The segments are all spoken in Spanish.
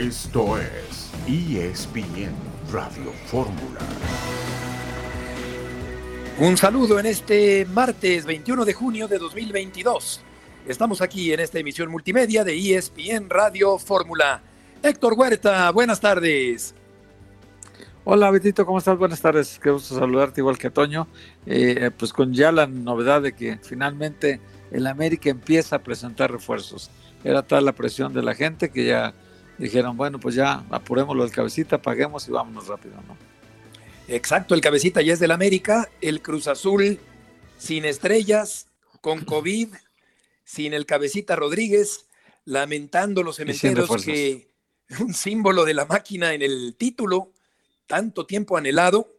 Esto es ESPN Radio Fórmula. Un saludo en este martes 21 de junio de 2022. Estamos aquí en esta emisión multimedia de ESPN Radio Fórmula. Héctor Huerta, buenas tardes. Hola Betito, ¿cómo estás? Buenas tardes, qué gusto saludarte igual que Toño. Eh, pues con ya la novedad de que finalmente el América empieza a presentar refuerzos. Era tal la presión de la gente que ya dijeron, bueno, pues ya apurémoslo del cabecita, paguemos y vámonos rápido, ¿no? Exacto, el cabecita ya es del América, el Cruz Azul sin estrellas, con COVID, sin el cabecita Rodríguez, lamentando los cementeros que un símbolo de la máquina en el título, tanto tiempo anhelado,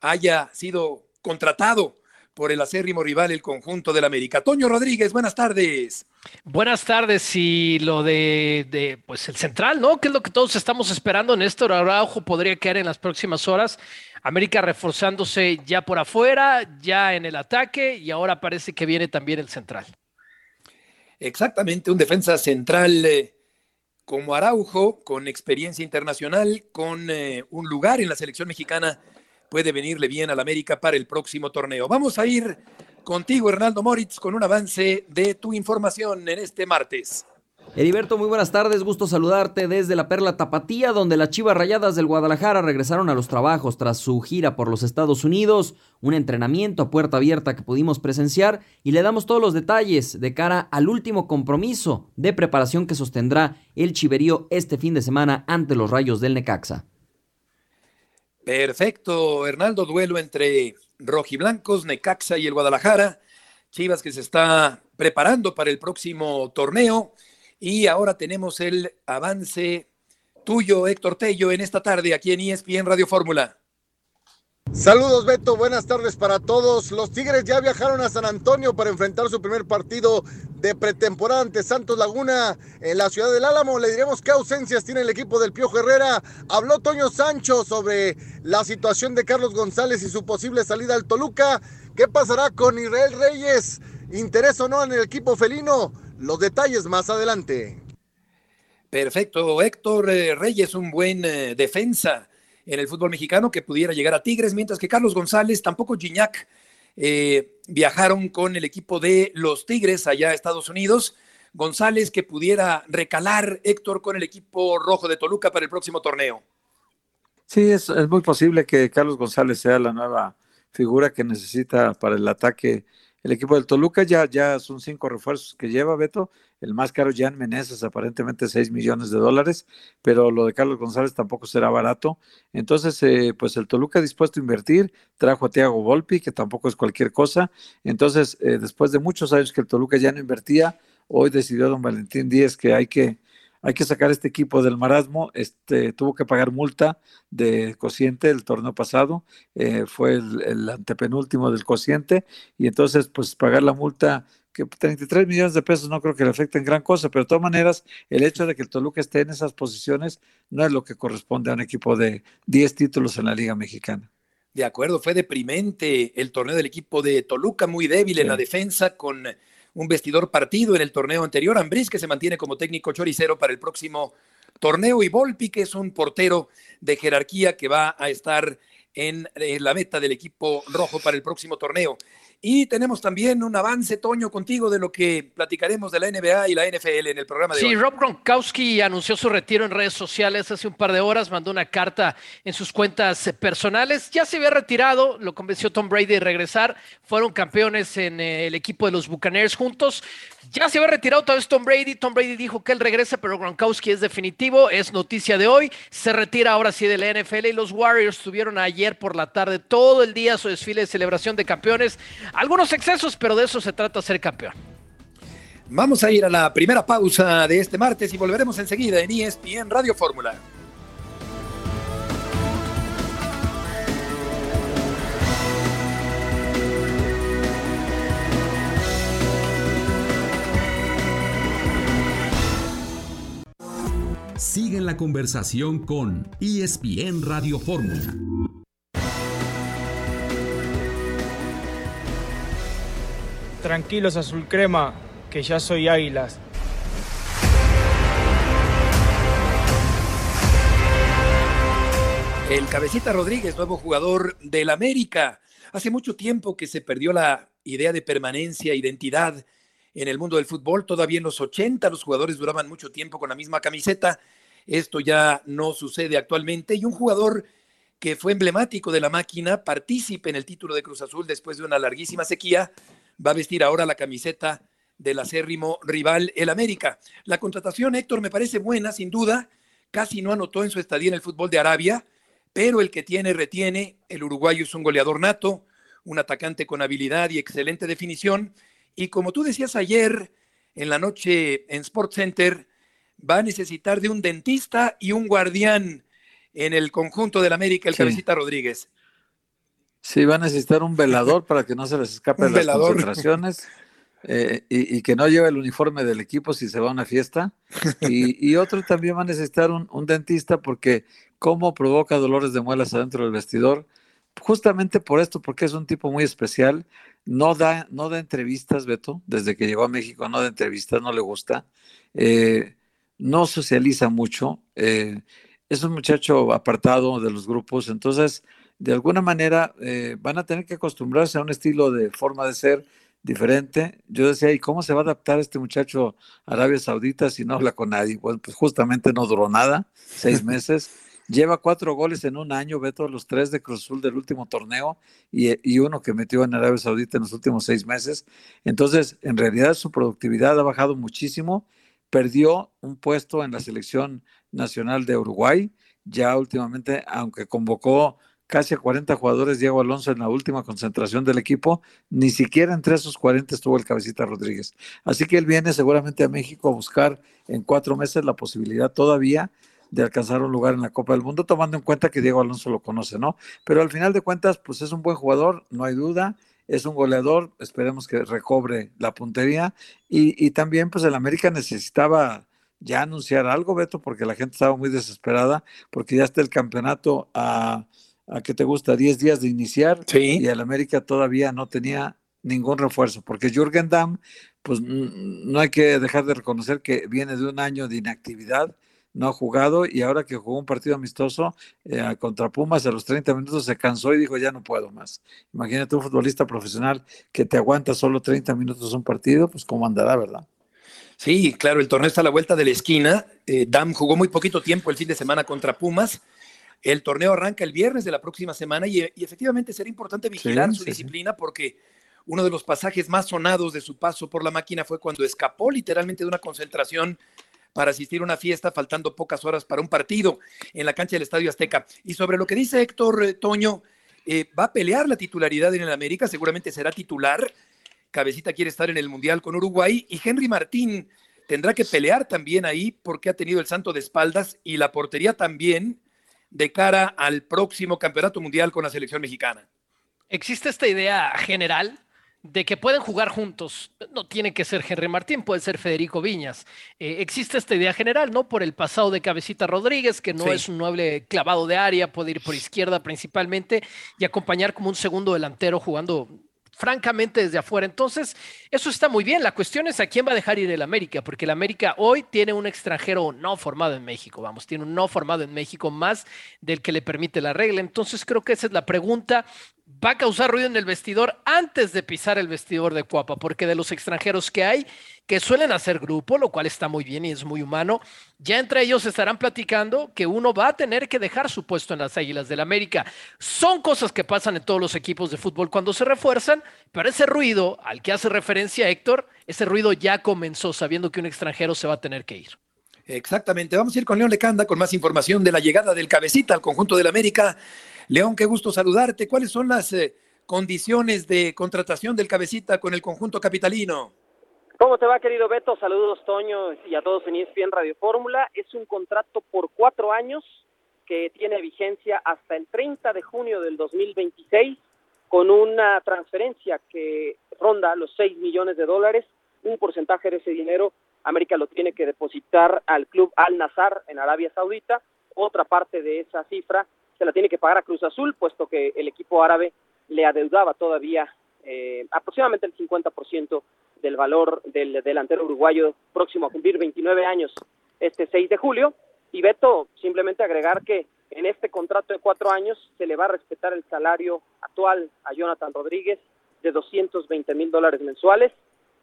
haya sido contratado por el acérrimo rival, el conjunto del América. Toño Rodríguez, buenas tardes. Buenas tardes. Y lo de, pues el central, ¿no? Que es lo que todos estamos esperando. Néstor Araujo podría quedar en las próximas horas. América reforzándose ya por afuera, ya en el ataque, y ahora parece que viene también el central. Exactamente, un defensa central eh, como Araujo, con experiencia internacional, con eh, un lugar en la selección mexicana puede venirle bien al América para el próximo torneo. Vamos a ir contigo, Hernando Moritz, con un avance de tu información en este martes. Heriberto, muy buenas tardes, gusto saludarte desde la Perla Tapatía, donde las Chivas Rayadas del Guadalajara regresaron a los trabajos tras su gira por los Estados Unidos, un entrenamiento a puerta abierta que pudimos presenciar y le damos todos los detalles de cara al último compromiso de preparación que sostendrá el Chiverío este fin de semana ante los Rayos del Necaxa. Perfecto, Hernaldo, duelo entre rojiblancos, Necaxa y el Guadalajara. Chivas que se está preparando para el próximo torneo. Y ahora tenemos el avance tuyo, Héctor Tello, en esta tarde aquí en ESPN Radio Fórmula. Saludos Beto, buenas tardes para todos. Los Tigres ya viajaron a San Antonio para enfrentar su primer partido de pretemporada ante Santos Laguna en la ciudad del Álamo. Le diremos qué ausencias tiene el equipo del Piojo Herrera. Habló Toño Sancho sobre la situación de Carlos González y su posible salida al Toluca. ¿Qué pasará con Israel Reyes? ¿Interés o no en el equipo felino? Los detalles más adelante. Perfecto, Héctor eh, Reyes, un buen eh, defensa en el fútbol mexicano que pudiera llegar a Tigres, mientras que Carlos González, tampoco Gignac, eh, viajaron con el equipo de los Tigres allá a Estados Unidos. González que pudiera recalar Héctor con el equipo rojo de Toluca para el próximo torneo. Sí, es, es muy posible que Carlos González sea la nueva figura que necesita para el ataque el equipo del Toluca ya, ya son cinco refuerzos que lleva Beto. El más caro, Jan Meneses, aparentemente 6 millones de dólares, pero lo de Carlos González tampoco será barato. Entonces, eh, pues el Toluca dispuesto a invertir, trajo a Tiago Volpi, que tampoco es cualquier cosa. Entonces, eh, después de muchos años que el Toluca ya no invertía, hoy decidió don Valentín Díez que hay que hay que sacar este equipo del marasmo. Este, tuvo que pagar multa de cociente el torneo pasado, eh, fue el, antepenúltimo del cociente, y entonces, pues pagar la multa, que 33 millones de pesos no creo que le afecten gran cosa, pero de todas maneras, el hecho de que el Toluca esté en esas posiciones no es lo que corresponde a un equipo de 10 títulos en la Liga Mexicana. De acuerdo, fue deprimente el torneo del equipo de Toluca, muy débil en la defensa, con un vestidor partido en el torneo anterior. Ambriz, que se mantiene como técnico choricero para el próximo torneo. Y Volpi, que es un portero de jerarquía que va a estar en la meta del equipo rojo para el próximo torneo. Y tenemos también un avance, Toño, contigo de lo que platicaremos de la NBA y la NFL en el programa de sí, hoy. Sí, Rob Gronkowski anunció su retiro en redes sociales hace un par de horas, mandó una carta en sus cuentas personales. Ya se había retirado, lo convenció Tom Brady de regresar. Fueron campeones en eh, el equipo de los Buccaneers juntos. Ya se había retirado otra vez Tom Brady. Tom Brady dijo que él regresa, pero Gronkowski es definitivo. Es noticia de hoy. Se retira ahora sí de la NFL y los Warriors tuvieron ayer por la tarde todo el día su desfile de celebración de campeones algunos excesos, pero de eso se trata ser campeón. Vamos a ir a la primera pausa de este martes y volveremos enseguida en ESPN Radio Fórmula. Siguen la conversación con ESPN Radio Fórmula. Tranquilos azul crema, que ya soy águilas. El cabecita Rodríguez, nuevo jugador del América. Hace mucho tiempo que se perdió la idea de permanencia, identidad en el mundo del fútbol. Todavía en los 80 los jugadores duraban mucho tiempo con la misma camiseta. Esto ya no sucede actualmente. Y un jugador que fue emblemático de la máquina, partícipe en el título de Cruz Azul después de una larguísima sequía, va a vestir ahora la camiseta del acérrimo rival, el América. La contratación, Héctor, me parece buena, sin duda. Casi no anotó en su estadía en el fútbol de Arabia pero el que tiene retiene. El uruguayo es un goleador nato, un atacante con habilidad y excelente definición. Y como tú decías ayer en la noche en Sports Center, va a necesitar de un dentista y un guardián en el conjunto del América, el cabecita Rodríguez. Sí, va a necesitar un velador para que no se les escape las concentraciones. Eh, y, que no lleve el uniforme del equipo si se va a una fiesta. Y, otro también va a necesitar un, un, dentista porque cómo provoca dolores de muelas adentro del vestidor. Justamente por esto, porque es un tipo muy especial, no da, no da entrevistas, Beto, desde que llegó a México no da entrevistas, no le gusta, eh, no socializa mucho, eh, es un muchacho apartado de los grupos, entonces, de alguna manera, eh, van a tener que acostumbrarse a un estilo de forma de ser diferente. Yo decía, ¿y cómo se va a adaptar este muchacho a Arabia Saudita si no habla con nadie? Bueno, pues justamente no duró nada, seis meses. Lleva cuatro goles en un año, ve todos los tres de Cruz Azul del último torneo y, uno que metió en Arabia Saudita en los últimos seis meses. Entonces, en realidad su productividad ha bajado muchísimo. Perdió un puesto en la selección nacional de Uruguay. Ya últimamente, aunque convocó casi a 40 jugadores Diego Alonso en la última concentración del equipo, ni siquiera entre esos 40 estuvo el cabecita Rodríguez. Así que él viene seguramente a México a buscar en cuatro meses la posibilidad todavía de alcanzar un lugar en la Copa del Mundo, tomando en cuenta que Diego Alonso lo conoce, ¿no? Pero al final de cuentas, pues es un buen jugador, no hay duda, es un goleador, esperemos que recobre la puntería y, también pues el América necesitaba ya anunciar algo, Beto, porque la gente estaba muy desesperada, porque ya está el campeonato a, a que te gusta, 10 días de iniciar y el América todavía no tenía ningún refuerzo, porque Jürgen Damm, pues no hay que dejar de reconocer que viene de un año de inactividad, no ha jugado y ahora que jugó un partido amistoso eh, contra Pumas a los 30 minutos se cansó y dijo ya no puedo más. Imagínate un futbolista profesional que te aguanta solo 30 minutos un partido, pues cómo andará, ¿verdad? Sí, claro, el torneo está a la vuelta de la esquina. Eh, Dam jugó muy poquito tiempo el fin de semana contra Pumas. El torneo arranca el viernes de la próxima semana y, efectivamente será importante vigilar su disciplina porque uno de los pasajes más sonados de su paso por la máquina fue cuando escapó literalmente de una concentración para asistir a una fiesta, faltando pocas horas para un partido en la cancha del Estadio Azteca. Y sobre lo que dice Héctor eh, Toño, eh, va a pelear la titularidad en el América, seguramente será titular. Cabecita quiere estar en el Mundial con Uruguay y Henry Martín tendrá que pelear también ahí porque ha tenido el santo de espaldas y la portería también de cara al próximo Campeonato Mundial con la selección mexicana. ¿Existe esta idea general de que pueden jugar juntos. No tiene que ser Henry Martín, puede ser Federico Viñas. Eh, existe esta idea general, ¿no? Por el pasado de Cabecita Rodríguez, que no es un noble clavado de área, puede ir por izquierda principalmente y acompañar como un segundo delantero jugando francamente desde afuera. Entonces, eso está muy bien. La cuestión es a quién va a dejar ir el América, porque el América hoy tiene un extranjero no formado en México, vamos, tiene un no formado en México más del que le permite la regla. Entonces, creo que esa es la pregunta va a causar ruido en el vestidor antes de pisar el vestidor de Cuapa, porque de los extranjeros que hay, que suelen hacer grupo, lo cual está muy bien y es muy humano, ya entre ellos estarán platicando que uno va a tener que dejar su puesto en las Águilas del América. Son cosas que pasan en todos los equipos de fútbol cuando se refuerzan, pero ese ruido al que hace referencia Héctor, ese ruido ya comenzó sabiendo que un extranjero se va a tener que ir. Exactamente. Vamos a ir con León Lecanda con más información de la llegada del cabecita al conjunto del América. León, qué gusto saludarte. ¿Cuáles son las eh, condiciones de contratación del cabecita con el conjunto capitalino? ¿Cómo te va, querido Beto? Saludos, Toño, y a todos en ESPN Radio Fórmula. Es un contrato por cuatro años que tiene vigencia hasta el 30 de junio del 2026, con una transferencia que ronda los 6 millones de dólares. Un porcentaje de ese dinero, América lo tiene que depositar al club Al Nazar en Arabia Saudita. Otra parte de esa cifra se la tiene que pagar a Cruz Azul, puesto que el equipo árabe le adeudaba todavía eh, aproximadamente el 50% del valor del delantero uruguayo próximo a cumplir 29 años este 6 de julio. Y Beto, simplemente agregar que en este contrato de cuatro años se le va a respetar el salario actual a Jonathan Rodríguez de 220 mil dólares mensuales.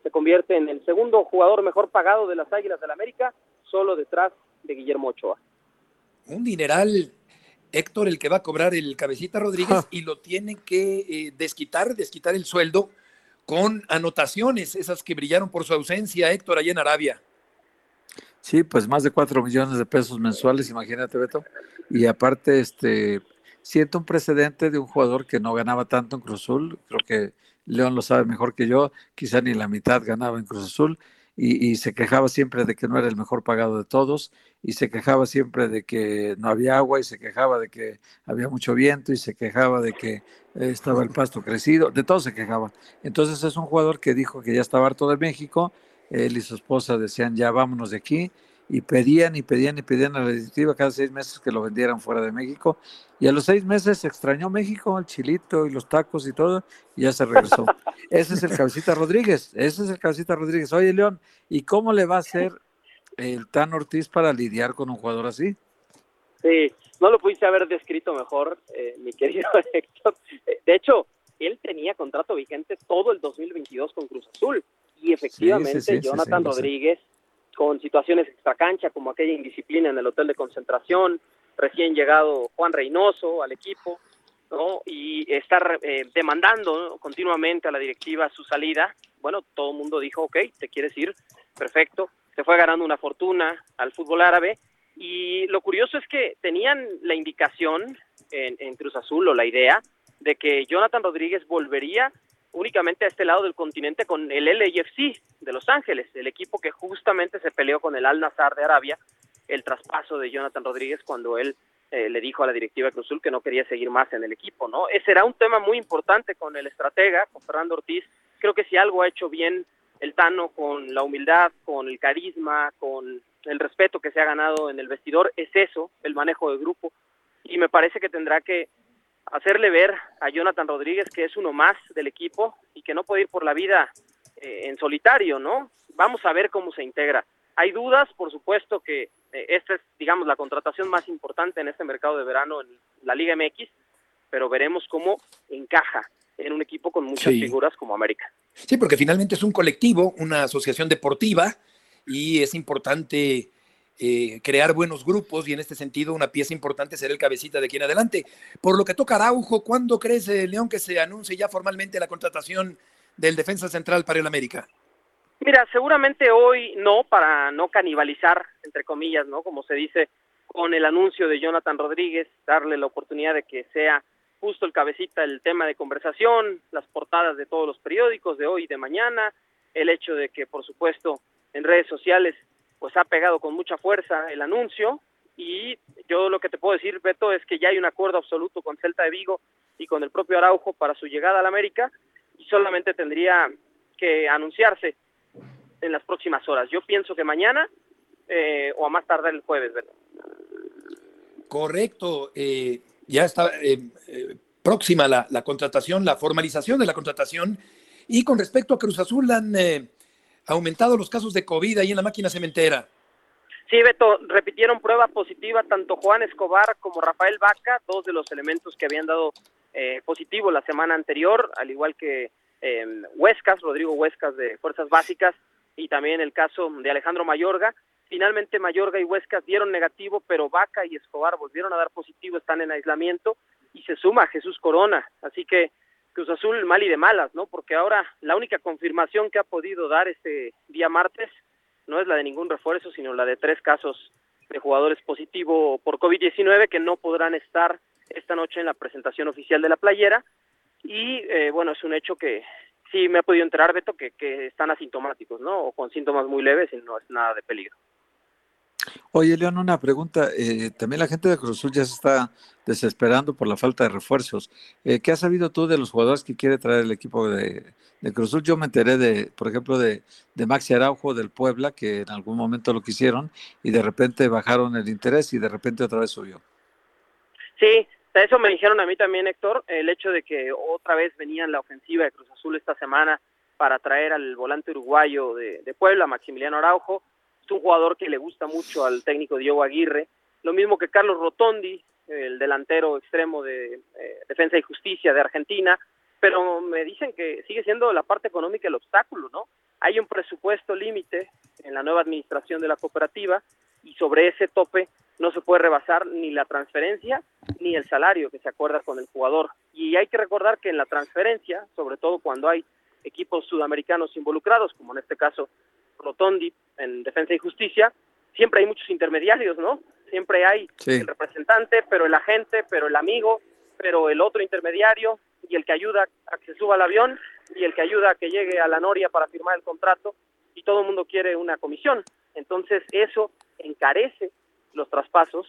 Se convierte en el segundo jugador mejor pagado de las Águilas del América, solo detrás de Guillermo Ochoa. Un dineral, Héctor, el que va a cobrar el cabecita Rodríguez y lo tiene que eh, desquitar, desquitar el sueldo con anotaciones, esas que brillaron por su ausencia, Héctor, allá en Arabia. Sí, pues más de cuatro millones de pesos mensuales, imagínate, Beto. Y aparte, este, siento un precedente de un jugador que no ganaba tanto en Cruz Azul. Creo que León lo sabe mejor que yo, quizá ni la mitad ganaba en Cruz Azul. Y, se quejaba siempre de que no era el mejor pagado de todos, y se quejaba siempre de que no había agua, y se quejaba de que había mucho viento, y se quejaba de que estaba el pasto crecido, de todo se quejaba. Entonces es un jugador que dijo que ya estaba harto de México, él y su esposa decían ya vámonos de aquí y pedían y pedían y pedían a la directiva cada seis meses que lo vendieran fuera de México y a los seis meses extrañó México, el chilito y los tacos y todo y ya se regresó. ese es el Cabecita Rodríguez, ese es el Cabecita Rodríguez. Oye León, ¿y cómo le va a hacer el Tan Ortiz para lidiar con un jugador así? Sí, no lo pudiste haber descrito mejor, eh, mi querido Héctor. Eh, de hecho, él tenía contrato vigente todo el 2022 con Cruz Azul y efectivamente Jonathan Rodríguez con situaciones extracancha como aquella indisciplina en el hotel de concentración, recién llegado Juan Reynoso al equipo, ¿no? Y estar eh, demandando continuamente a la directiva su salida, bueno, todo el mundo dijo, ok, te quieres ir, perfecto, se fue ganando una fortuna al fútbol árabe. Y lo curioso es que tenían la indicación en, en Cruz Azul o la idea de que Jonathan Rodríguez volvería únicamente a este lado del continente con el LAFC de Los Ángeles, el equipo que justamente se peleó con el Al Nazar de Arabia, el traspaso de Jonathan Rodríguez cuando él eh, le dijo a la directiva Cruzul que no quería seguir más en el equipo, ¿no? Ese era un tema muy importante con el estratega, con Fernando Ortiz. Creo que si algo ha hecho bien el Tano con la humildad, con el carisma, con el respeto que se ha ganado en el vestidor, es eso, el manejo de grupo. Y me parece que tendrá que hacerle ver a Jonathan Rodríguez que es uno más del equipo y que no puede ir por la vida eh, en solitario, ¿no? Vamos a ver cómo se integra. Hay dudas, por supuesto que eh, esta es, digamos, la contratación más importante en este mercado de verano en la Liga MX, pero veremos cómo encaja en un equipo con muchas figuras como América. Sí, porque finalmente es un colectivo, una asociación deportiva y es importante eh, crear buenos grupos y en este sentido una pieza importante será el cabecita de aquí en adelante. Por lo que toca Araujo, ¿cuándo crees, León, que se anuncie ya formalmente la contratación del defensa central para el América? Mira, seguramente hoy no, para no canibalizar, entre comillas, ¿no? Como se dice, con el anuncio de Jonathan Rodríguez, darle la oportunidad de que sea justo el cabecita el tema de conversación, las portadas de todos los periódicos de hoy y de mañana, el hecho de que, por supuesto, en redes sociales pues ha pegado con mucha fuerza el anuncio y yo lo que te puedo decir, Beto, es que ya hay un acuerdo absoluto con Celta de Vigo y con el propio Araujo para su llegada a la América y solamente tendría que anunciarse en las próximas horas. Yo pienso que mañana eh, o a más tardar el jueves, Beto. Correcto, eh, ya está eh, próxima la, la, contratación, la formalización de la contratación. Y con respecto a Cruz Azul, han aumentado los casos de COVID ahí en la máquina cementera. Sí, Beto, repitieron prueba positiva tanto Juan Escobar como Rafael Vaca, dos de los elementos que habían dado eh, positivo la semana anterior, al igual que eh, Huescas, Rodrigo Huescas de Fuerzas Básicas, y también el caso de Alejandro Mayorga. Finalmente Mayorga y Huescas dieron negativo, pero Vaca y Escobar volvieron a dar positivo, están en aislamiento, y se suma Jesús Corona. Así que Cruz Azul mal y de malas, ¿no? Porque ahora la única confirmación que ha podido dar este día martes no es la de ningún refuerzo, sino la de tres casos de jugadores positivos por COVID-19 que no podrán estar esta noche en la presentación oficial de la playera. Y eh, bueno, es un hecho que sí me ha podido enterar, Beto, que, que están asintomáticos, ¿no? O con síntomas muy leves y no es nada de peligro. Oye, León, una pregunta. Eh, también la gente de Cruz Azul ya se está desesperando por la falta de refuerzos. Eh, ¿Qué has sabido tú de los jugadores que quiere traer el equipo de, Cruz Azul? Yo me enteré, de, por ejemplo, de, de Maxi Araujo del Puebla, que en algún momento lo quisieron y de repente bajaron el interés y de repente otra vez subió. Sí, eso me dijeron a mí también, Héctor, el hecho de que otra vez venía en la ofensiva de Cruz Azul esta semana para traer al volante uruguayo de, de Puebla, Maximiliano Araujo un jugador que le gusta mucho al técnico Diego Aguirre, lo mismo que Carlos Rotondi, el delantero extremo de eh, Defensa y Justicia de Argentina, pero me dicen que sigue siendo la parte económica el obstáculo, ¿no? Hay un presupuesto límite en la nueva administración de la cooperativa y sobre ese tope no se puede rebasar ni la transferencia ni el salario que se acuerda con el jugador. Y hay que recordar que en la transferencia, sobre todo cuando hay equipos sudamericanos involucrados, como en este caso Rotondi en Defensa y Justicia, siempre hay muchos intermediarios, ¿no? Siempre hay el representante, pero el agente, pero el amigo, pero el otro intermediario y el que ayuda a que se suba al avión y el que ayuda a que llegue a la noria para firmar el contrato y todo el mundo quiere una comisión. Entonces eso encarece los traspasos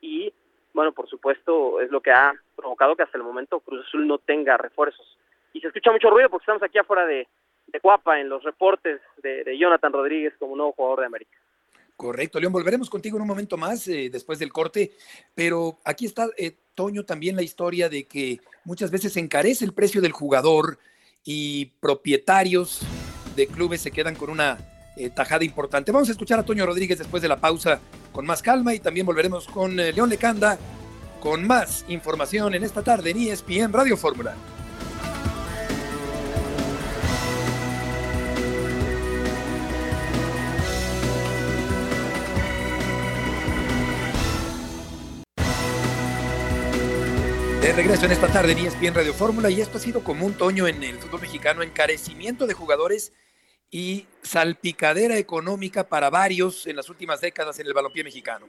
y, bueno, por supuesto, es lo que ha provocado que hasta el momento Cruz Azul no tenga refuerzos. Y se escucha mucho ruido porque estamos aquí afuera de, de Cuapa en los reportes de, Jonathan Rodríguez como nuevo jugador de América. Correcto, León, volveremos contigo en un momento más eh, después del corte, pero aquí está, eh, Toño, también la historia de que muchas veces encarece el precio del jugador y propietarios de clubes se quedan con una eh, tajada importante. Vamos a escuchar a Toño Rodríguez después de la pausa con más calma y también volveremos con León Lecanda con más información en esta tarde en ESPN Radio Fórmula. Regreso en esta tarde en ESPN Radio Fórmula y esto ha sido como un toño en el fútbol mexicano, encarecimiento de jugadores y salpicadera económica para varios en las últimas décadas en el balompié mexicano.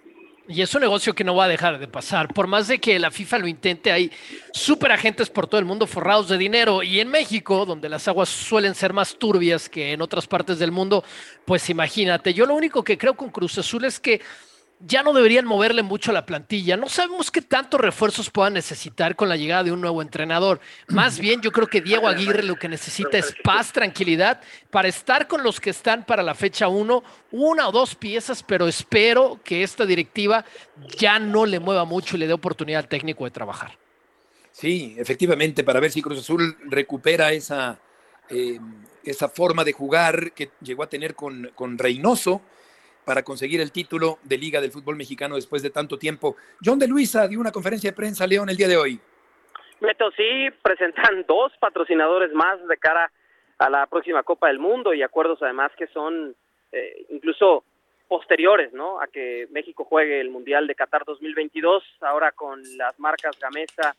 Y es un negocio que no va a dejar de pasar. Por más de que la FIFA lo intente, hay súper agentes por todo el mundo forrados de dinero. Y en México, donde las aguas suelen ser más turbias que en otras partes del mundo, pues imagínate. Yo lo único que creo con Cruz Azul es que ya no deberían moverle mucho a la plantilla. No sabemos qué tantos refuerzos puedan necesitar con la llegada de un nuevo entrenador. Más bien, yo creo que Diego Aguirre lo que necesita es paz, tranquilidad, para estar con los que están para la fecha 1, una o dos piezas, pero espero que esta directiva ya no le mueva mucho y le dé oportunidad al técnico de trabajar. Sí, efectivamente, para ver si Cruz Azul recupera esa, eh, esa forma de jugar que llegó a tener con, con Reynoso para conseguir el título de Liga del Fútbol Mexicano después de tanto tiempo. John de Luisa dio una conferencia de prensa, León, el día de hoy. Beto, sí, presentan dos patrocinadores más de cara a la próxima Copa del Mundo y acuerdos además que son eh, incluso posteriores, ¿no? A que México juegue el Mundial de Qatar 2022, ahora con las marcas Gamesa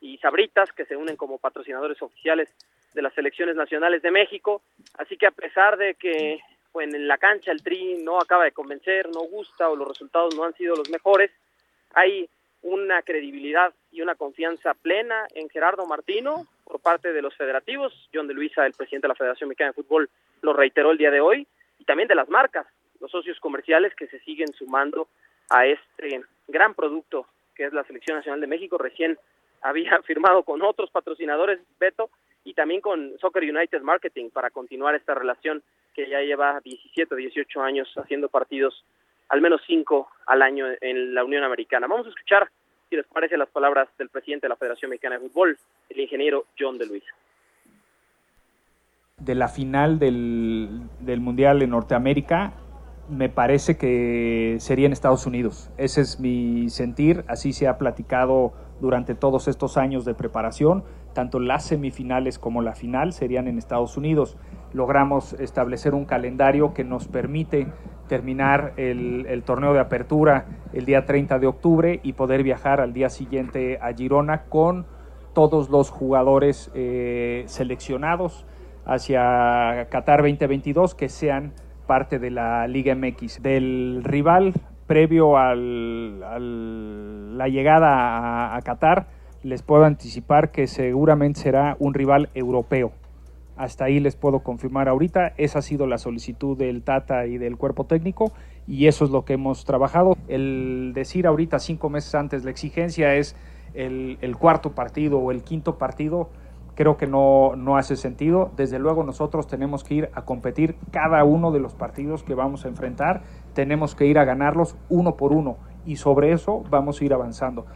y Sabritas que se unen como patrocinadores oficiales de las selecciones nacionales de México. Así que a pesar de que en la cancha el Tri no acaba de convencer, no gusta o los resultados no han sido los mejores, hay una credibilidad y una confianza plena en Gerardo Martino por parte de los federativos. John de Luisa, el presidente de la Federación Mexicana de Fútbol, lo reiteró el día de hoy, y también de las marcas, los socios comerciales que se siguen sumando a este gran producto que es la Selección Nacional de México. Recién había firmado con otros patrocinadores, Beto, y también con Soccer United Marketing para continuar esta relación que ya lleva 17, 18 años haciendo partidos, al menos 5 al año en la Unión Americana. Vamos a escuchar, si les parece, las palabras del presidente de la Federación Mexicana de Fútbol, el ingeniero John de Luisa. De la final del, del Mundial en Norteamérica, me parece que sería en Estados Unidos. Ese es mi sentir, así se ha platicado durante todos estos años de preparación tanto las semifinales como la final serían en Estados Unidos. Logramos establecer un calendario que nos permite terminar el, torneo de apertura el día 30 de octubre y poder viajar al día siguiente a Girona con todos los jugadores eh, seleccionados hacia Qatar 2022 que sean parte de la Liga MX. Del rival previo a la llegada a Qatar, les puedo anticipar que seguramente será un rival europeo. Hasta ahí les puedo confirmar ahorita. Esa ha sido la solicitud del Tata y del cuerpo técnico y eso es lo que hemos trabajado. El decir ahorita cinco meses antes la exigencia es el, cuarto partido o el quinto partido, creo que no, no hace sentido. Desde luego nosotros tenemos que ir a competir cada uno de los partidos que vamos a enfrentar. Tenemos que ir a ganarlos uno por uno y sobre eso vamos a ir avanzando.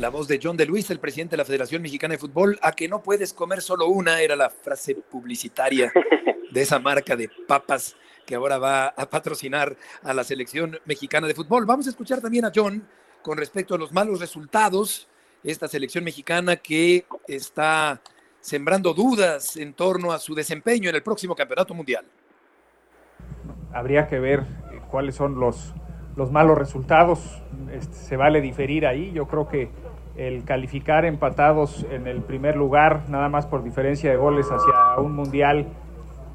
La voz de John de Luis, el presidente de la Federación Mexicana de Fútbol, a que no puedes comer solo una, era la frase publicitaria de esa marca de papas que ahora va a patrocinar a la selección mexicana de fútbol. Vamos a escuchar también a John con respecto a los malos resultados, esta selección mexicana que está sembrando dudas en torno a su desempeño en el próximo campeonato mundial. Habría que ver cuáles son los, los malos resultados. Este, se vale diferir ahí. Yo creo que el calificar empatados en el primer lugar, nada más por diferencia de goles hacia un mundial,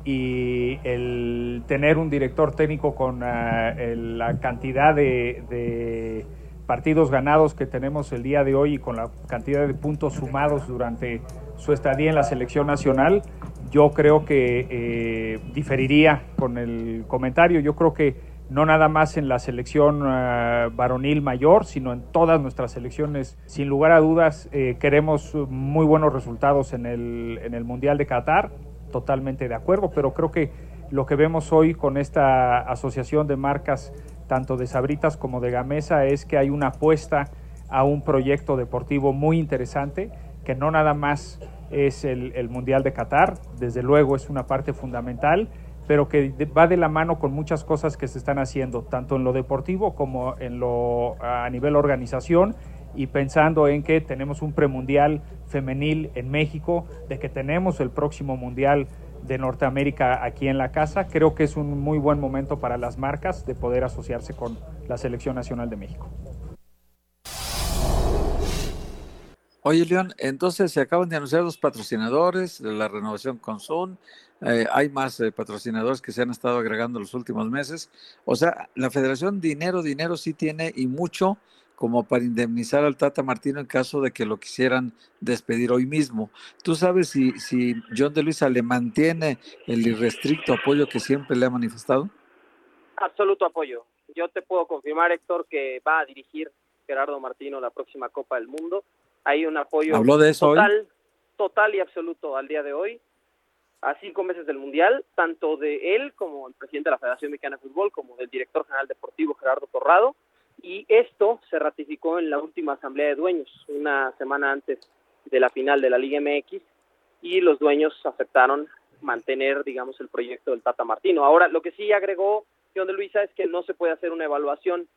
y el tener un director técnico con eh, la cantidad de, partidos ganados que tenemos el día de hoy y con la cantidad de puntos sumados durante su estadía en la selección nacional, yo creo que eh, diferiría con el comentario. Yo creo que no nada más en la selección eh, varonil mayor, sino en todas nuestras selecciones. Sin lugar a dudas, queremos muy buenos resultados en el, en el Mundial de Qatar totalmente de acuerdo, pero creo que lo que vemos hoy con esta asociación de marcas, tanto de Sabritas como de Gamesa, es que hay una apuesta a un proyecto deportivo muy interesante, que no nada más es el, Mundial de Qatar, desde luego es una parte fundamental, pero que va de la mano con muchas cosas que se están haciendo, tanto en lo deportivo como en lo a nivel organización y pensando en que tenemos un premundial femenil en México, de que tenemos el próximo mundial de Norteamérica aquí en la casa, creo que es un muy buen momento para las marcas de poder asociarse con la Selección Nacional de México. Oye, León, entonces se acaban de anunciar los patrocinadores de la renovación con Zoom. Eh, hay más eh, patrocinadores que se han estado agregando los últimos meses. O sea, la federación dinero, dinero sí tiene y mucho como para indemnizar al Tata Martino en caso de que lo quisieran despedir hoy mismo. ¿Tú sabes si, si John de Luisa le mantiene el irrestricto apoyo que siempre le ha manifestado? Absoluto apoyo. Yo te puedo confirmar, Héctor, que va a dirigir Gerardo Martino la próxima Copa del Mundo. Hay un apoyo total, total y absoluto al día de hoy, a cinco meses del Mundial, tanto de él como el presidente de la Federación Mexicana de Fútbol, como del director general deportivo Gerardo Torrado y esto se ratificó en la última asamblea de dueños, una semana antes de la final de la Liga MX, y los dueños aceptaron mantener, digamos, el proyecto del Tata Martino. Ahora, lo que sí agregó John de Luisa es que no se puede hacer una evaluación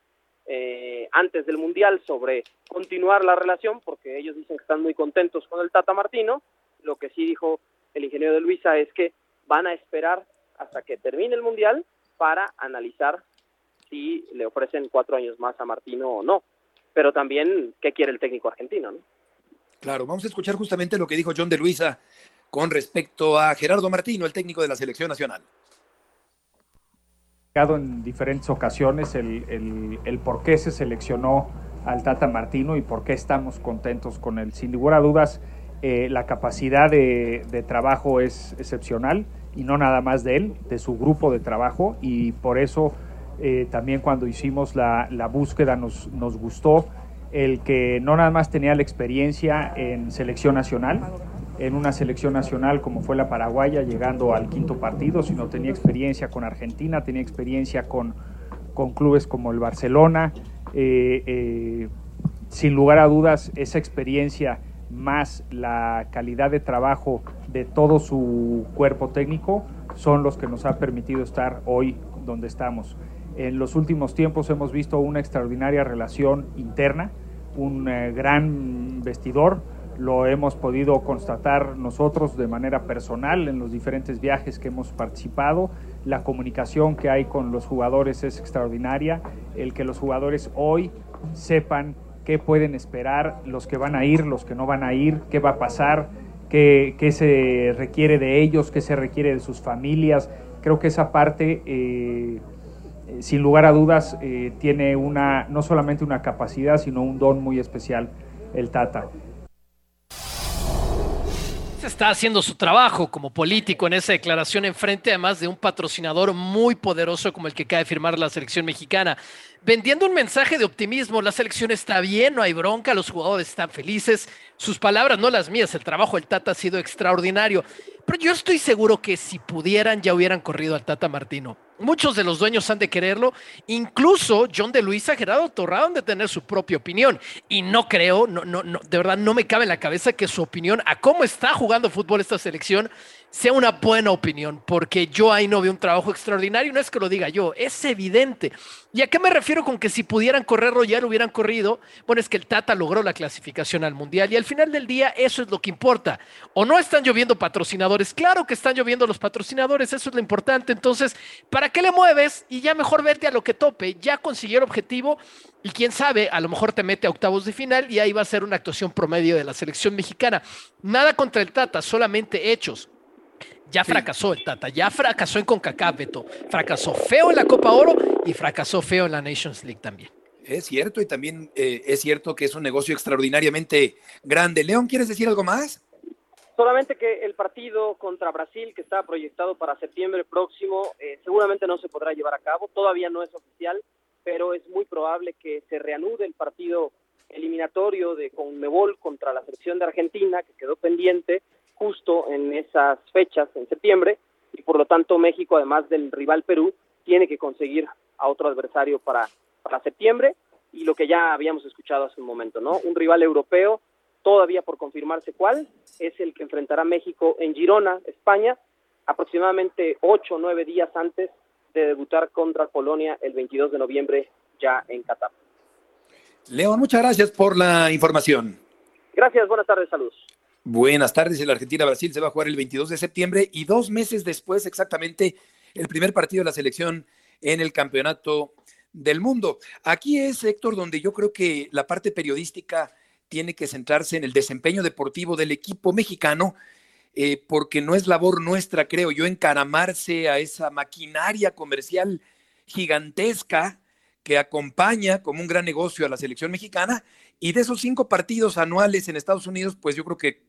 eh, antes del Mundial sobre continuar la relación, porque ellos dicen que están muy contentos con el Tata Martino. Lo que sí dijo el ingeniero de Luisa es que van a esperar hasta que termine el Mundial para analizar si le ofrecen cuatro años más a Martino o no. Pero también, ¿qué quiere el técnico argentino? ¿no? Claro, vamos a escuchar justamente lo que dijo John de Luisa con respecto a Gerardo Martino, el técnico de la selección nacional. En diferentes ocasiones el, el, por qué se seleccionó al Tata Martino y por qué estamos contentos con él. Sin lugar a dudas, eh, la capacidad de, trabajo es excepcional y no nada más de él, de su grupo de trabajo y por eso eh, también cuando hicimos la, búsqueda nos, nos, gustó el que no nada más tenía la experiencia en selección nacional, en una selección nacional como fue la paraguaya, llegando al quinto partido, sino tenía experiencia con Argentina, tenía experiencia con, con clubes como el Barcelona. Eh, eh, sin lugar a dudas, esa experiencia más la calidad de trabajo de todo su cuerpo técnico son los que nos ha permitido estar hoy donde estamos. En los últimos tiempos hemos visto una extraordinaria relación interna, un eh, gran vestidor, lo hemos podido constatar nosotros de manera personal en los diferentes viajes que hemos participado. La comunicación que hay con los jugadores es extraordinaria. El que los jugadores hoy sepan qué pueden esperar, los que van a ir, los que no van a ir, qué va a pasar, qué, qué se requiere de ellos, qué se requiere de sus familias. Creo que esa parte eh, eh, sin lugar a dudas eh, tiene una, no solamente una capacidad, sino un don muy especial el Tata. Se está haciendo su trabajo como político en esa declaración en frente además de un patrocinador muy poderoso como el que cae firmar la selección mexicana vendiendo un mensaje de optimismo. La selección está bien, no hay bronca, los jugadores están felices. Sus palabras, no las mías, el trabajo del Tata ha sido extraordinario. Pero yo estoy seguro que si pudieran ya hubieran corrido al Tata Martino. Muchos de los dueños han de quererlo, incluso John de Luisa, Gerardo Torrado han de tener su propia opinión. Y no creo, no, no, no, de verdad no me cabe en la cabeza que su opinión a cómo está jugando fútbol esta selección sea una buena opinión, porque yo ahí no veo un trabajo extraordinario, no es que lo diga yo, es evidente. ¿Y a qué me refiero con que si pudieran correrlo ya lo hubieran corrido? Bueno, es que el Tata logró la clasificación al Mundial y al final del día eso es lo que importa. O no están lloviendo patrocinadores, claro que están lloviendo los patrocinadores, eso es lo importante. Entonces, ¿para qué le mueves? Y ya mejor verte a lo que tope, ya consiguió el objetivo y quién sabe, a lo mejor te mete a octavos de final y ahí va a ser una actuación promedio de la selección mexicana. Nada contra el Tata, solamente hechos. Ya fracasó el Tata, ya fracasó en CONCACAF, Beto. Fracasó feo en la Copa Oro y fracasó feo en la Nations League también. Es cierto, y también eh, es cierto que es un negocio extraordinariamente grande. León, ¿quieres decir algo más? Solamente que el partido contra Brasil, que está proyectado para septiembre próximo, eh, seguramente no se podrá llevar a cabo. Todavía no es oficial, pero es muy probable que se reanude el partido eliminatorio de Conmebol contra la selección de Argentina, que quedó pendiente justo en esas fechas, en septiembre, y por lo tanto México, además del rival Perú, tiene que conseguir a otro adversario para, para septiembre, y lo que ya habíamos escuchado hace un momento, ¿no? Un rival europeo, todavía por confirmarse cuál, es el que enfrentará México en Girona, España, aproximadamente ocho o nueve días antes de debutar contra Polonia el 22 de noviembre ya en Qatar. León, muchas gracias por la información. Gracias, buenas tardes, saludos. Buenas tardes, el Argentina-Brasil se va a jugar el 22 de septiembre y dos meses después exactamente el primer partido de la selección en el Campeonato del Mundo. Aquí es, Héctor, donde yo creo que la parte periodística tiene que centrarse en el desempeño deportivo del equipo mexicano, eh, porque no es labor nuestra, creo yo, encaramarse a esa maquinaria comercial gigantesca que acompaña como un gran negocio a la selección mexicana. Y de esos cinco partidos anuales en Estados Unidos, pues yo creo que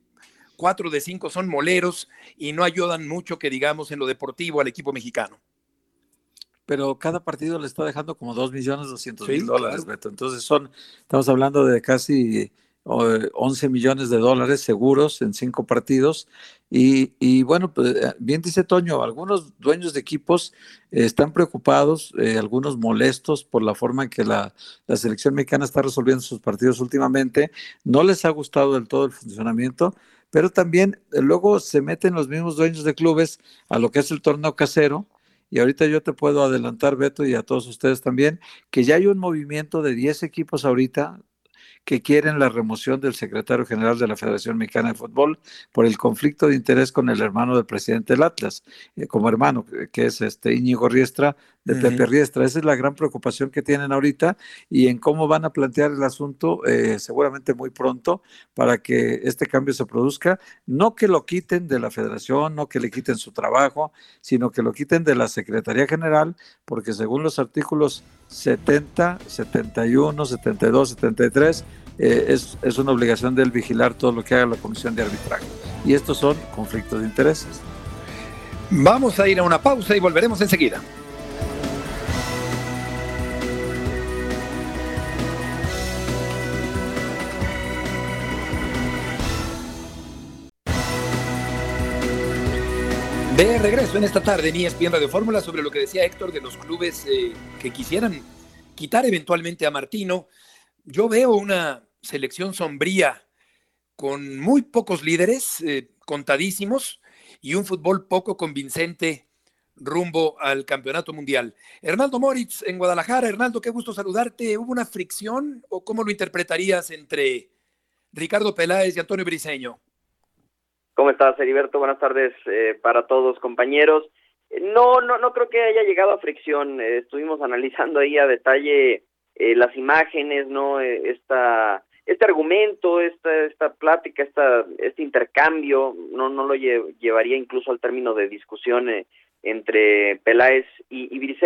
cuatro de cinco son moleros y no ayudan mucho, que digamos, en lo deportivo al equipo mexicano. Pero cada partido le está dejando como dos millones doscientos mil dólares, Beto. Entonces son, estamos hablando de casi 11 millones de dólares seguros en cinco partidos. Y, y, bueno, pues eh, bien dice Toño, algunos dueños de equipos eh, están preocupados, eh, algunos molestos por la forma en que la, la, selección mexicana está resolviendo sus partidos últimamente. No les ha gustado del todo el funcionamiento, pero también eh, luego se meten los mismos dueños de clubes a lo que es el torneo casero. Y ahorita yo te puedo adelantar, Beto, y a todos ustedes también, que ya hay un movimiento de 10 equipos ahorita que quieren la remoción del secretario general de la Federación Mexicana de Fútbol por el conflicto de interés con el hermano del presidente del Atlas, eh, como hermano, que es este Íñigo Riestra, de Pepe Riestra. Esa es la gran preocupación que tienen ahorita y en cómo van a plantear el asunto eh, seguramente muy pronto para que este cambio se produzca. No que lo quiten de la federación, no que le quiten su trabajo, sino que lo quiten de la Secretaría General, porque según los artículos 70, 71, 72, 73, es, es una obligación de él vigilar todo lo que haga la Comisión de Arbitraje. Y estos son conflictos de intereses. Vamos a ir a una pausa y volveremos enseguida. De regreso en esta tarde en ESPN Radio Fórmula sobre lo que decía Héctor de los clubes eh, que quisieran quitar eventualmente a Martino. Yo veo una selección sombría con muy pocos líderes, eh, contadísimos, y un fútbol poco convincente rumbo al campeonato mundial. Hernaldo Moritz en Guadalajara. Hernaldo, qué gusto saludarte. ¿Hubo una fricción o cómo lo interpretarías entre Ricardo Peláez y Antonio Briseño? ¿Cómo estás, Heriberto? Buenas tardes eh, para todos, compañeros. Eh, no, no, no creo que haya llegado a fricción. Eh, estuvimos analizando ahí a detalle las imágenes, ¿no? esta, este argumento, esta, esta plática, esta, este intercambio, no, no lo llevaría incluso al término de discusión entre Peláez y, y.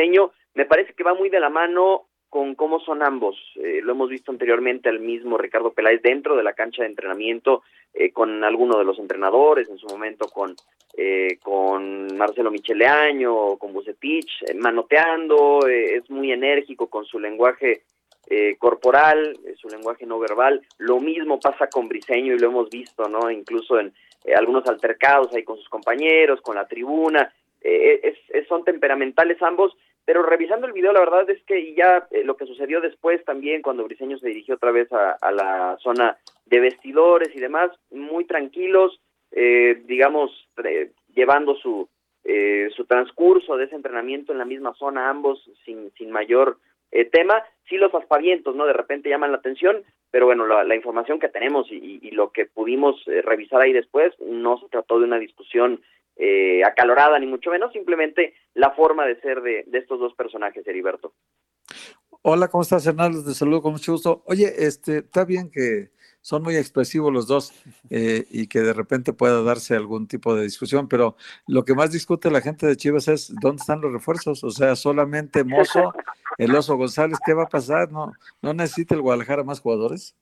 Me parece que va muy de la mano con cómo son ambos. Eh, lo hemos visto anteriormente al mismo Ricardo Peláez dentro de la cancha de entrenamiento eh, con alguno de los entrenadores, en su momento con, eh, con Marcelo Micheleaño con Bucetich, manoteando, es muy enérgico con su lenguaje corporal, su lenguaje no verbal. Lo mismo pasa con Briseño y lo hemos visto, ¿no? Incluso en algunos altercados ahí con sus compañeros, con la tribuna. Es, son temperamentales ambos pero revisando el video, la verdad es que ya eh, lo que sucedió después también, cuando Briseño se dirigió otra vez a, la zona de vestidores y demás, muy tranquilos, eh, digamos, llevando su, eh, su transcurso de ese entrenamiento en la misma zona, ambos sin, sin mayor eh, tema. Sí los aspavientos, ¿no? De repente llaman la atención, pero bueno, la, información que tenemos y, lo que pudimos revisar ahí después no se trató de una discusión eh, acalorada, ni mucho menos, simplemente la forma de ser de, estos dos personajes, Heriberto. Hola, ¿cómo estás, Hernán? Te saludo con mucho gusto. Oye, este, está bien que son muy expresivos los dos eh, y que de repente pueda darse algún tipo de discusión, pero lo que más discute la gente de Chivas es dónde están los refuerzos, o sea, solamente Mozo, el Oso González, ¿qué va a pasar? ¿No, no necesita el Guadalajara más jugadores?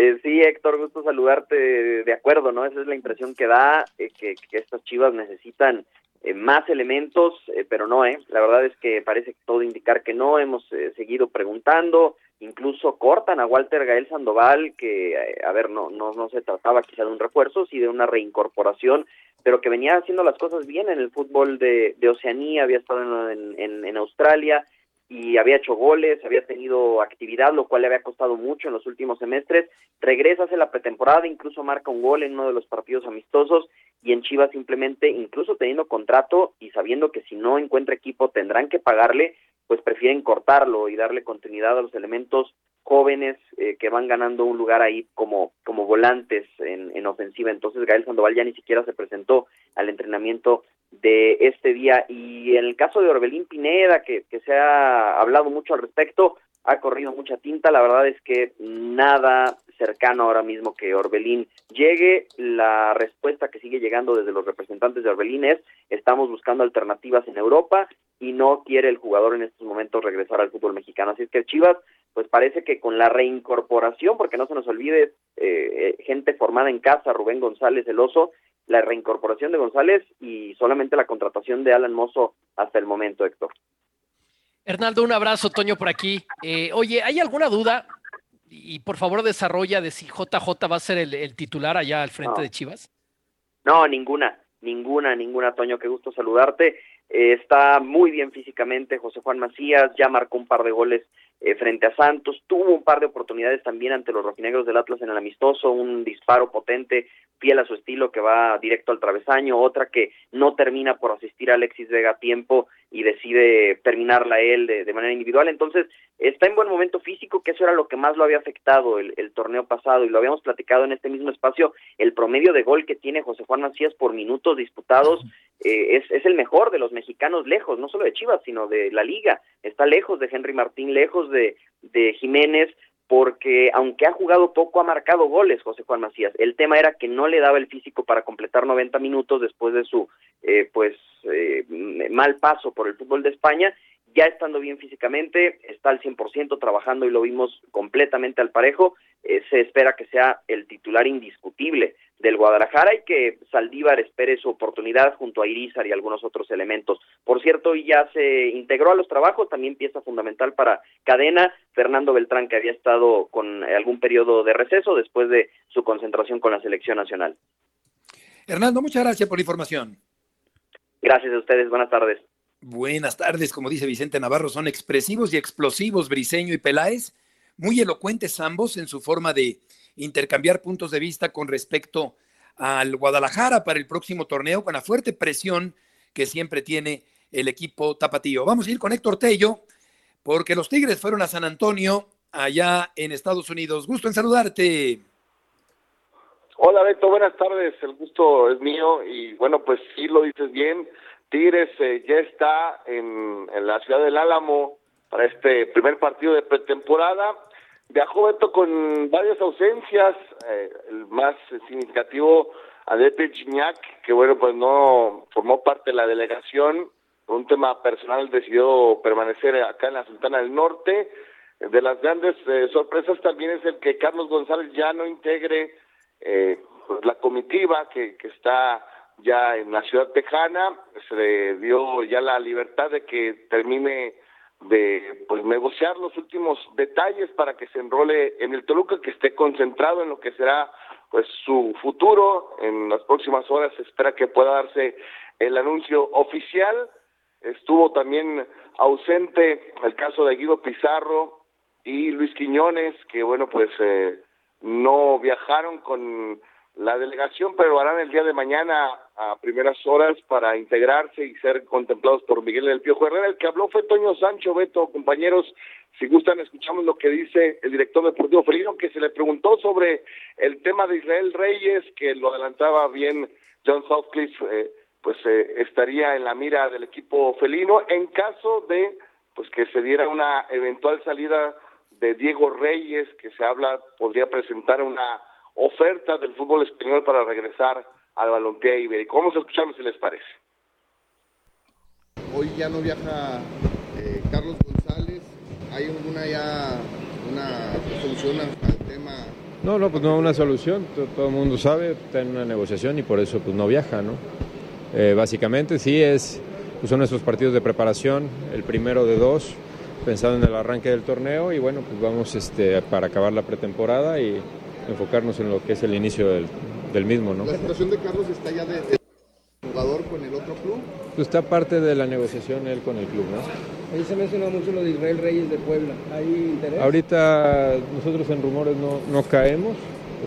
Eh, sí, Héctor, gusto saludarte. De acuerdo, ¿no? Esa es la impresión que da, eh, que, estas chivas necesitan eh, más elementos, eh, pero no, ¿eh? La verdad es que parece todo indicar que no. Hemos eh, seguido preguntando, incluso cortan a Walter Gael Sandoval, que, a ver, no, no, no se trataba quizá de un refuerzo, sí de una reincorporación, pero que venía haciendo las cosas bien en el fútbol de, Oceanía, había estado en, en Australia y había hecho goles, había tenido actividad, lo cual le había costado mucho en los últimos semestres. Regresa hace la pretemporada, incluso marca un gol en uno de los partidos amistosos y en Chivas simplemente, incluso teniendo contrato y sabiendo que si no encuentra equipo tendrán que pagarle, pues prefieren cortarlo y darle continuidad a los elementos jóvenes eh, que van ganando un lugar ahí como, como volantes en, en ofensiva. Entonces Gael Sandoval ya ni siquiera se presentó al entrenamiento de este día. Y en el caso de Orbelín Pineda, que, que se ha hablado mucho al respecto, ha corrido mucha tinta, la verdad es que nada cercano ahora mismo que Orbelín llegue. La respuesta que sigue llegando desde los representantes de Orbelín es estamos buscando alternativas en Europa y no quiere el jugador en estos momentos regresar al fútbol mexicano. Así es que Chivas, pues parece que con la reincorporación, porque no se nos olvide, eh, eh, gente formada en casa, Rubén González el Oso, la reincorporación de González y solamente la contratación de Alan Mozo hasta el momento, Héctor. Hernaldo, un abrazo, Toño, por aquí. Eh, oye, ¿hay alguna duda? Y por favor desarrolla de si JJ va a ser el, titular allá al frente de Chivas. No, ninguna, ninguna, ninguna, Toño, qué gusto saludarte. Eh, está muy bien físicamente José Juan Macías, ya marcó un par de goles eh, frente a Santos, tuvo un par de oportunidades también ante los rojinegros del Atlas en el amistoso, un disparo potente, fiel a su estilo que va directo al travesaño, otra que no termina por asistir a Alexis Vega a tiempo y decide terminarla él de, manera individual, entonces está en buen momento físico, que eso era lo que más lo había afectado el, el torneo pasado y lo habíamos platicado en este mismo espacio, el promedio de gol que tiene José Juan Macías por minutos disputados eh, es, es el mejor de los mexicanos lejos, no solo de Chivas, sino de la liga, está lejos de Henry Martín, lejos de, de Jiménez, porque aunque ha jugado poco, ha marcado goles José Juan Macías. El tema era que no le daba el físico para completar 90 minutos después de su eh, pues eh, mal paso por el fútbol de España. Ya estando bien físicamente, está al 100% trabajando y lo vimos completamente al parejo. Eh, se espera que sea el titular indiscutible del Guadalajara y que Saldívar espere su oportunidad junto a Irizar y algunos otros elementos. Por cierto, y ya se integró a los trabajos, también pieza fundamental para Cadena, Fernando Beltrán, que había estado con algún periodo de receso después de su concentración con la selección nacional. Hernando, muchas gracias por la información. Gracias a ustedes, buenas tardes. Buenas tardes, como dice Vicente Navarro, son expresivos y explosivos Briseño y Peláez, muy elocuentes ambos en su forma de intercambiar puntos de vista con respecto al Guadalajara para el próximo torneo, con la fuerte presión que siempre tiene el equipo tapatío. Vamos a ir con Héctor Tello, porque los Tigres fueron a San Antonio, allá en Estados Unidos. Gusto en saludarte. Hola Beto, buenas tardes, el gusto es mío y bueno, pues sí lo dices bien, Tigres eh, ya está en, la ciudad del Álamo para este primer partido de pretemporada Viajó Beto con varias ausencias, eh, el más significativo, Adete Gignac, que bueno, pues no formó parte de la delegación, por un tema personal decidió permanecer acá en la Sultana del Norte. De las grandes eh, sorpresas también es el que Carlos González ya no integre eh, pues la comitiva que, que está ya en la ciudad tejana, se le dio ya la libertad de que termine de pues negociar los últimos detalles para que se enrole en el Toluca, que esté concentrado en lo que será pues su futuro. En las próximas horas se espera que pueda darse el anuncio oficial. Estuvo también ausente el caso de Guido Pizarro y Luis Quiñones, que bueno pues eh, no viajaron con la delegación, harán el día de mañana a primeras horas para integrarse y ser contemplados por Miguel del Piojo Herrera. El que habló fue Toño Sancho, Beto, compañeros. Si gustan, escuchamos lo que dice el director deportivo Felino, que se le preguntó sobre el tema de Israel Reyes, que lo adelantaba bien John Southcliffe, eh, pues eh, estaría en la mira del equipo felino en caso de pues que se diera una eventual salida de Diego Reyes, que se habla podría presentar una oferta del fútbol español para regresar al balompié ibérico. Vamos a escucharlo si les parece. Hoy ya no viaja eh, Carlos González. ¿Hay alguna ya una solución al tema? No, no, pues no una solución. Todo, el mundo sabe, está en una negociación y por eso pues no viaja, ¿no? Eh, básicamente sí es, pues son nuestros partidos de preparación, el primero de dos, pensando en el arranque del torneo y bueno, pues vamos este, para acabar la pretemporada y enfocarnos en lo que es el inicio del, mismo. ¿no? ¿La situación de Carlos está ya de, jugador con el otro club? Pues está parte de la negociación él con el club, ¿no? Ahí se menciona mucho lo de Israel Reyes de Puebla. ¿Hay interés? Ahorita nosotros en rumores no, no caemos.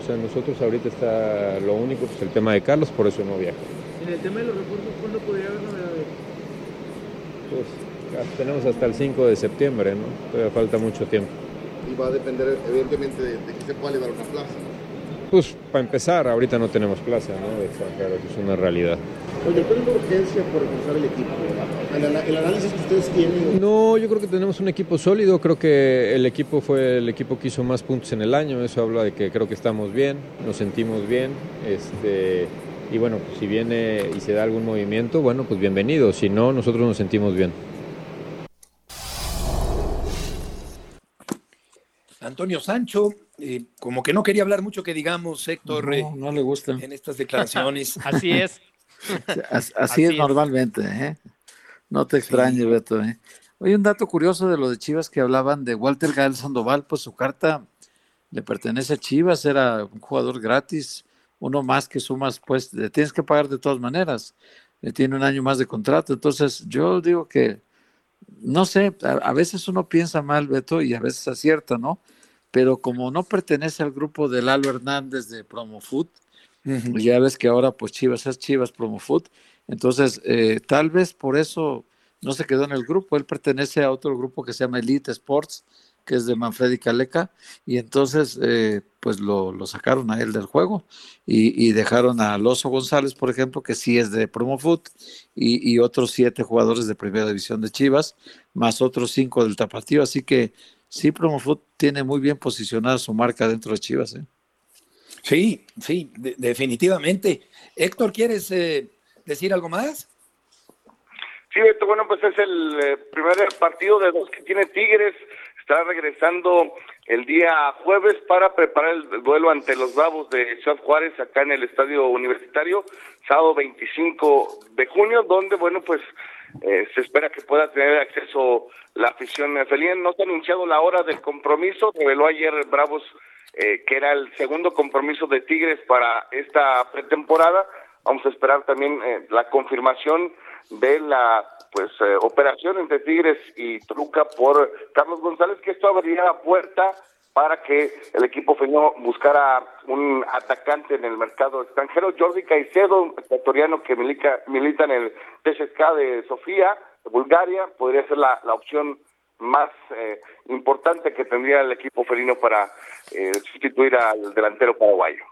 O sea, nosotros ahorita está lo único, pues el tema de Carlos, por eso no viaja. En el tema de los refuerzos, ¿cuándo podría haber novedades? Pues tenemos hasta el 5 de septiembre, ¿no? Todavía falta mucho tiempo y va a depender evidentemente de, que se pueda llevar una plaza. Pues para empezar, ahorita no tenemos plaza ¿no? de es una realidad. Oye, ¿cuál es la urgencia por reforzar el equipo? ¿El, análisis que ustedes tienen? No, yo creo que tenemos un equipo sólido, creo que el equipo fue el equipo que hizo más puntos en el año, eso habla de que creo que estamos bien, nos sentimos bien, este, y bueno, pues si viene y se da algún movimiento, bueno, pues bienvenido, si no, nosotros nos sentimos bien. Antonio Sancho, eh, como que no quería hablar mucho que digamos, Héctor. No, eh, no le gusta. En estas declaraciones. así es. así, es, normalmente, ¿eh? No te extrañes, Beto. ¿eh? Oye, un dato curioso de lo de Chivas que hablaban de Walter Gael Sandoval, pues su carta le pertenece a Chivas, era un jugador gratis, uno más que sumas, pues le tienes que pagar de todas maneras. Le tiene un año más de contrato. Entonces, yo digo que no sé, a, veces uno piensa mal, Beto, y a veces acierta, ¿no? Pero como no pertenece al grupo de Lalo Hernández de Promofood, ya ves que ahora pues Chivas es Chivas Promofood, entonces eh, tal vez por eso no se quedó en el grupo, él pertenece a otro grupo que se llama Elite Sports, que es de Manfredi Caleca, y entonces eh, pues lo, lo, sacaron a él del juego y, y, dejaron a Loso González, por ejemplo, que sí es de Promofoot, y, y, otros siete jugadores de primera división de Chivas, más otros cinco del Tapatío, así que sí, Promofoot tiene muy bien posicionada su marca dentro de Chivas. ¿eh? Sí, sí, definitivamente. Héctor, ¿quieres eh, decir algo más? Sí, bueno, pues es el eh, primer partido de dos que tiene Tigres Estará regresando el día jueves para preparar el duelo ante los Bravos de Ciudad Juárez acá en el Estadio Universitario, sábado 25 de junio, donde, bueno, pues eh, se espera que pueda tener acceso la afición felina. No se ha anunciado la hora del compromiso, reveló ayer Bravos eh, que era el segundo compromiso de Tigres para esta pretemporada. Vamos a esperar también eh, la confirmación de la pues eh, operación entre Tigres y Truca por Carlos González, que esto abriría la puerta para que el equipo feño buscara un atacante en el mercado extranjero. Jordi Caicedo, ecuatoriano que milita, milita en el TSK de Sofía, de Bulgaria, podría ser la, la opción más eh, importante que tendría el equipo felino para eh, sustituir al delantero paraguayo.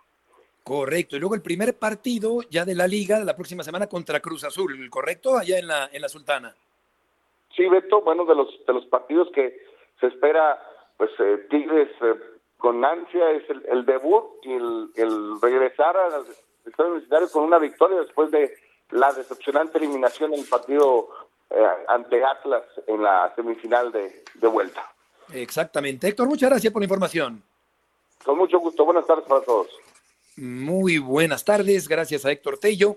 Correcto. Y luego el primer partido ya de la liga la próxima semana contra Cruz Azul, ¿correcto? Allá en la, en la Sultana. Sí, Beto, bueno, de los, de los partidos que se espera, pues eh, Tigres eh, con ansia es el, debut y el, regresar al Estadio Universitario con una victoria después de la decepcionante eliminación en el partido eh, ante Atlas en la semifinal de, de vuelta. Exactamente. Héctor, muchas gracias por la información. Con mucho gusto. Buenas tardes para todos. Muy buenas tardes, gracias a Héctor Tello.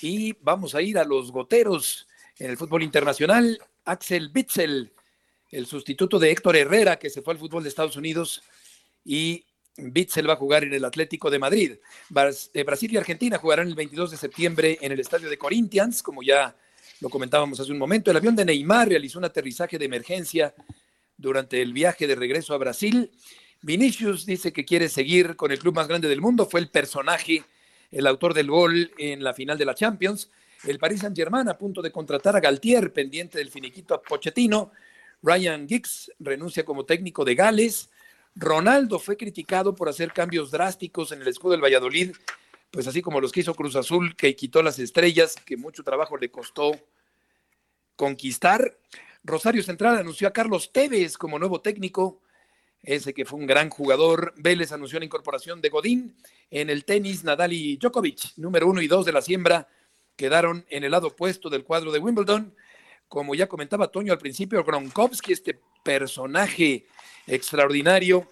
Y vamos a ir a los goteros en el fútbol internacional. Axel Bitzel, el sustituto de Héctor Herrera, que se fue al fútbol de Estados Unidos. Y Bitzel va a jugar en el Atlético de Madrid. Eh, Brasil y Argentina jugarán el 22 de septiembre en el estadio de Corinthians, como ya lo comentábamos hace un momento. El avión de Neymar realizó un aterrizaje de emergencia durante el viaje de regreso a Brasil Vinicius dice que quiere seguir con el club más grande del mundo, fue el personaje el autor del gol en la final de la Champions. El Paris Saint-Germain a punto de contratar a Galtier, pendiente del finiquito a Pochettino. Ryan Giggs renuncia como técnico de Gales. Ronaldo fue criticado por hacer cambios drásticos en el escudo del Valladolid, pues así como los que hizo Cruz Azul, que quitó las estrellas, que mucho trabajo le costó conquistar. Rosario Central anunció a Carlos Tevez como nuevo técnico, ese que fue un gran jugador. Vélez anunció la incorporación de Godín. En el tenis, Nadal y Djokovic, número uno y dos de la siembra, quedaron en el lado opuesto del cuadro de Wimbledon. Como ya comentaba Toño al principio, Gronkowski, este personaje extraordinario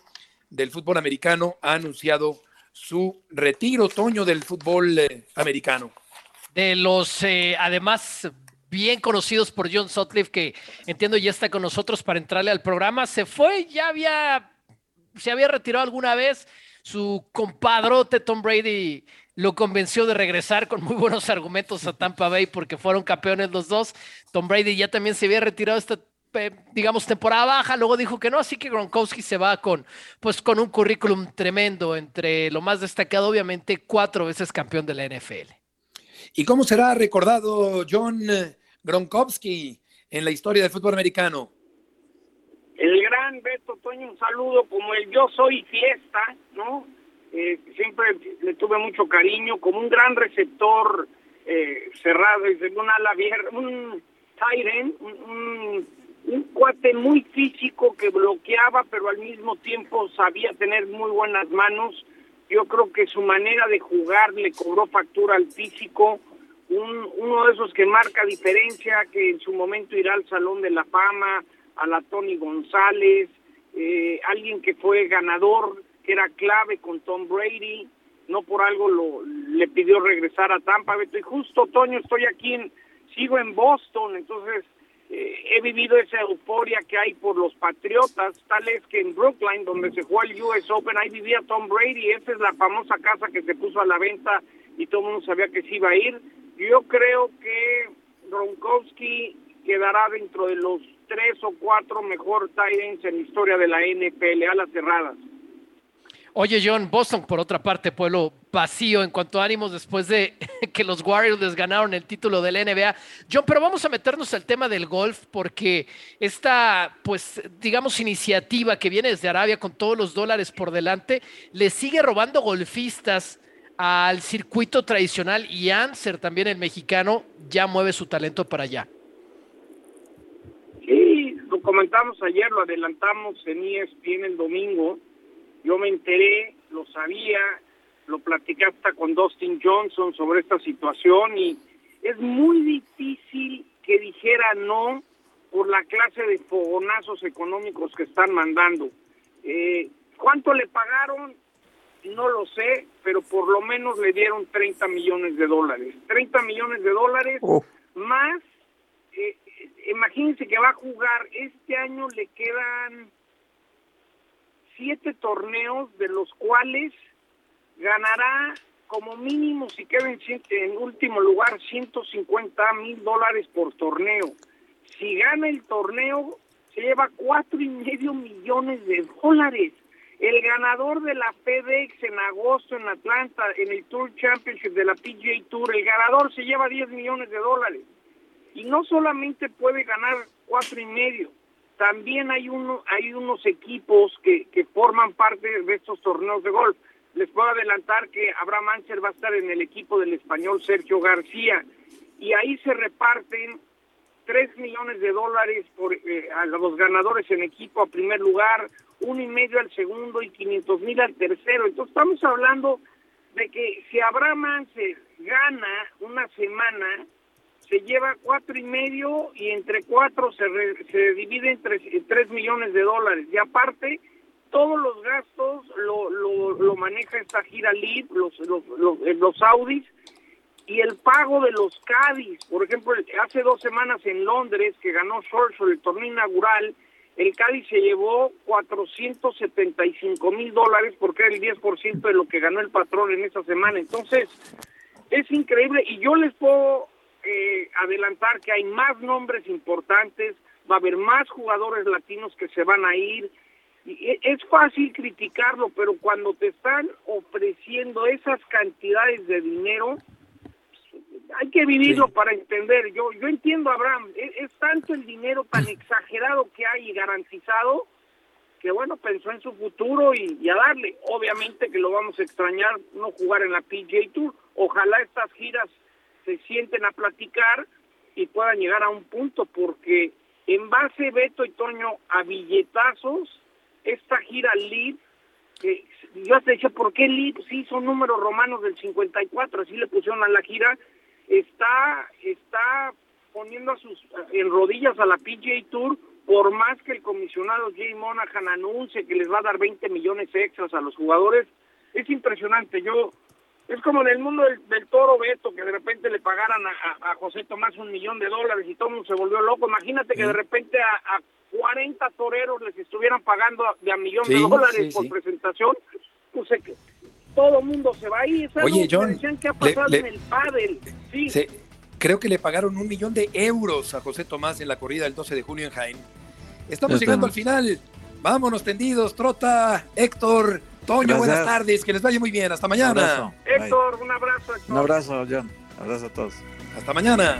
del fútbol americano, ha anunciado su retiro, Toño, del fútbol eh, americano. De los, eh, además, bien conocidos por John Sutcliffe, que entiendo ya está con nosotros para entrarle al programa. Se fue, ya había, se había retirado alguna vez. Su compadrote Tom Brady lo convenció de regresar con muy buenos argumentos a Tampa Bay porque fueron campeones los dos. Tom Brady ya también se había retirado esta eh, digamos, temporada baja, luego dijo que no, así que Gronkowski se va con, pues, con un currículum tremendo, entre lo más destacado, obviamente, cuatro veces campeón de la NFL. ¿Y cómo será recordado John Gronkowski en la historia del fútbol americano? El gran Beto Toño, un saludo como el yo soy fiesta, ¿no? Eh, siempre le tuve mucho cariño, como un gran receptor eh, cerrado, desde un ala un Tyren, un, un, cuate muy físico que bloqueaba, pero al mismo tiempo sabía tener muy buenas manos. Yo creo que su manera de jugar le cobró factura al físico un, uno de esos que marca diferencia, que en su momento irá al Salón de la Fama, a la Tony González, eh, alguien que fue ganador, que era clave con Tom Brady, no por algo lo, le pidió regresar a Tampa, Beto, y justo, Toño, estoy aquí, en, sigo en Boston, entonces eh, he vivido esa euforia que hay por los Patriotas, tal es que en Brookline, donde se jugó el US Open, ahí vivía Tom Brady, esa es la famosa casa que se puso a la venta y todo el mundo sabía que se iba a ir, yo creo que Gronkowski quedará dentro de los tres o cuatro mejor Titans en la historia de la NFL, a las cerradas. Oye, John, Boston, por otra parte, pueblo vacío en cuanto a ánimos después de que los Warriors les ganaron el título de la NBA. John, pero vamos a meternos al tema del golf porque esta, pues, digamos, iniciativa que viene desde Arabia con todos los dólares por delante, le sigue robando golfistas al circuito tradicional y Anser también el mexicano ya mueve su talento para allá. Sí, lo comentamos ayer, lo adelantamos en ESPN el domingo. Yo me enteré, lo sabía, lo platicé hasta con Dustin Johnson sobre esta situación y es muy difícil que dijera no por la clase de fogonazos económicos que están mandando. Eh, ¿Cuánto le pagaron? No lo sé, pero por lo menos le dieron 30 millones de dólares. 30 millones de dólares oh. más, eh, imagínense que va a jugar, este año le quedan siete torneos, de los cuales ganará como mínimo, si queda en, en último lugar, 150 mil dólares por torneo. Si gana el torneo, se lleva cuatro y medio millones de dólares. El ganador de la FedEx en agosto en Atlanta, en el Tour Championship de la PGA Tour, el ganador se lleva 10 millones de dólares. Y no solamente puede ganar cuatro y medio, también hay, uno, hay unos equipos que, que forman parte de estos torneos de golf. Les puedo adelantar que Abraham Anser va a estar en el equipo del español Sergio García y ahí se reparten 3 millones de dólares por, eh, a los ganadores en equipo a primer lugar, uno y medio al segundo y 500 mil al tercero. Entonces estamos hablando de que si Abraham se gana una semana, se lleva cuatro y medio y entre cuatro se, se divide en tres, millones de dólares. Y aparte, todos los gastos lo, lo, maneja esta gira lead, los, los, los, los Audis, y el pago de los Cádiz. Por ejemplo, hace dos semanas en Londres, que ganó Sorso el torneo inaugural, el Cádiz se llevó 475 mil dólares porque era el 10% de lo que ganó el patrón en esa semana. Entonces, es increíble y yo les puedo eh, adelantar que hay más nombres importantes, va a haber más jugadores latinos que se van a ir y e- es fácil criticarlo, pero cuando te están ofreciendo esas cantidades de dinero, hay que vivirlo para entender. Yo yo entiendo, Abraham, es, es tanto el dinero tan exagerado que hay y garantizado que bueno, pensó en su futuro y, y a darle. Obviamente que lo vamos a extrañar no jugar en la PGA Tour. Ojalá estas giras se sienten a platicar y puedan llegar a un punto, porque en base, Beto y Toño, a billetazos, esta gira LIV, que yo te decía, ¿por qué? Sí, son números romanos del 54, así le pusieron a la gira, está, está poniendo a sus en rodillas a la PGA Tour por más que el comisionado Jay Monahan anuncie que les va a dar 20 millones extras a los jugadores, es impresionante. Yo es como en el mundo del, del toro Beto, que de repente le pagaran a, a- José Tomás un millón de dólares y todo el mundo se volvió loco. Imagínate que de repente a, a 40 toreros les estuvieran pagando de a millón de dólares sí, por sí. presentación. Pues se- todo el mundo se va ahí. Es algo Oye, que John, decían que ha pasado le- en el pádel. Sí. Se- creo que le pagaron un millón de euros a José Tomás en la corrida del 12 de junio en Jaén. Estamos llegando al final. Vámonos tendidos, Trota, Héctor, Toño, buenas tardes, que les vaya muy bien. Hasta Un mañana. abrazo. Bye. Héctor, un abrazo. Héctor. Un abrazo, John. Abrazo a todos. Hasta mañana.